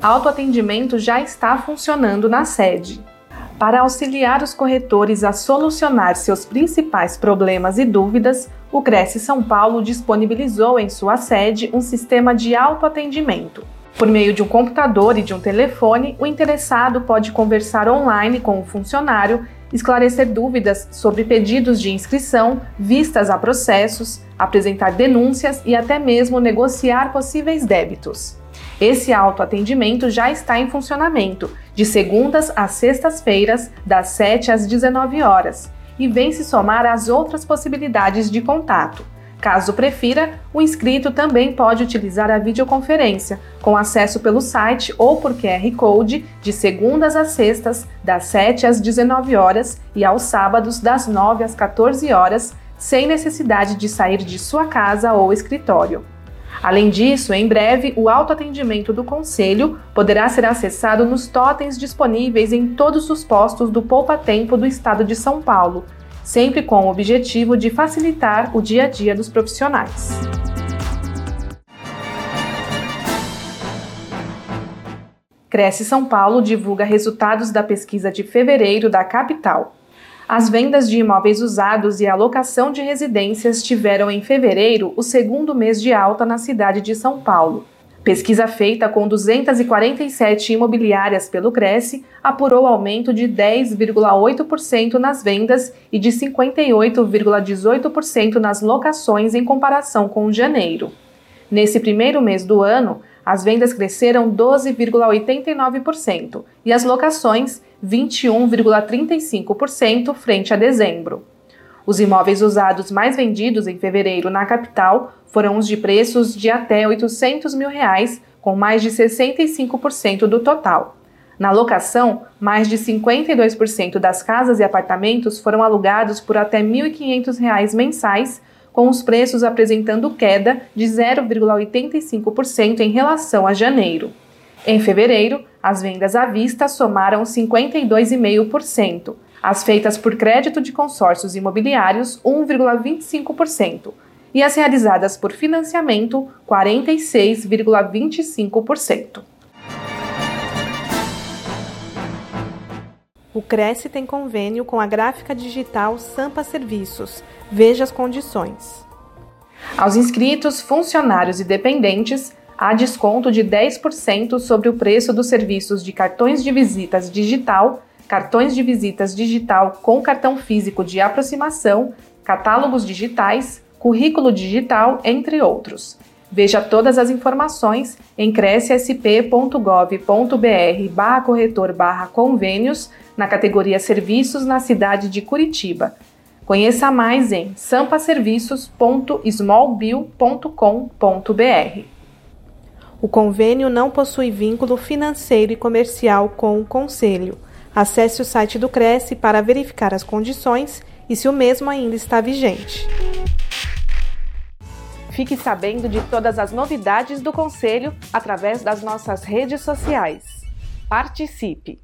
Autoatendimento já está funcionando na sede. Para auxiliar os corretores a solucionar seus principais problemas e dúvidas, o Cresce São Paulo disponibilizou em sua sede um sistema de autoatendimento. Por meio de um computador e de um telefone, o interessado pode conversar online com o funcionário, esclarecer dúvidas sobre pedidos de inscrição, vistas a processos, apresentar denúncias e até mesmo negociar possíveis débitos. Esse autoatendimento já está em funcionamento, de segundas às sextas-feiras, das 7 às 19 horas, e vem se somar às outras possibilidades de contato. Caso prefira, o inscrito também pode utilizar a videoconferência, com acesso pelo site ou por QR Code, de segundas às sextas, das 7 às 19 horas e aos sábados, das 9 às 14 horas, sem necessidade de sair de sua casa ou escritório. Além disso, em breve, o autoatendimento do Conselho poderá ser acessado nos totens disponíveis em todos os postos do Poupa Tempo do Estado de São Paulo, sempre com o objetivo de facilitar o dia a dia dos profissionais. Cresce São Paulo divulga resultados da pesquisa de fevereiro da capital. As vendas de imóveis usados e a locação de residências tiveram em fevereiro o segundo mês de alta na cidade de São Paulo. Pesquisa feita com 247 imobiliárias pelo Cresce apurou aumento de 10,8% nas vendas e de 58,18% nas locações em comparação com janeiro. Nesse primeiro mês do ano, as vendas cresceram 12,89% e as locações 21,35% frente a dezembro. Os imóveis usados mais vendidos em fevereiro na capital foram os de preços de até 800 mil reais, com mais de 65% do total. Na locação, mais de 52% das casas e apartamentos foram alugados por até R$ 1.500 mensais, com os preços apresentando queda de 0,85% em relação a janeiro. Em fevereiro, as vendas à vista somaram 52,5%, as feitas por crédito de consórcios imobiliários, 1,25%, e as realizadas por financiamento, 46,25%. O Cresce tem convênio com a gráfica digital Sampa Serviços. Veja as condições. Aos inscritos, funcionários e dependentes, há desconto de 10% sobre o preço dos serviços de cartões de visitas digital, cartões de visitas digital com cartão físico de aproximação, catálogos digitais, currículo digital, entre outros. Veja todas as informações em crescsp.gov.br barra corretor barra convênios na categoria Serviços na cidade de Curitiba. Conheça mais em sampaserviços.smallbill.com.br. O convênio não possui vínculo financeiro e comercial com o Conselho. Acesse o site do Cresce para verificar as condições e se o mesmo ainda está vigente. Fique sabendo de todas as novidades do Conselho através das nossas redes sociais. Participe!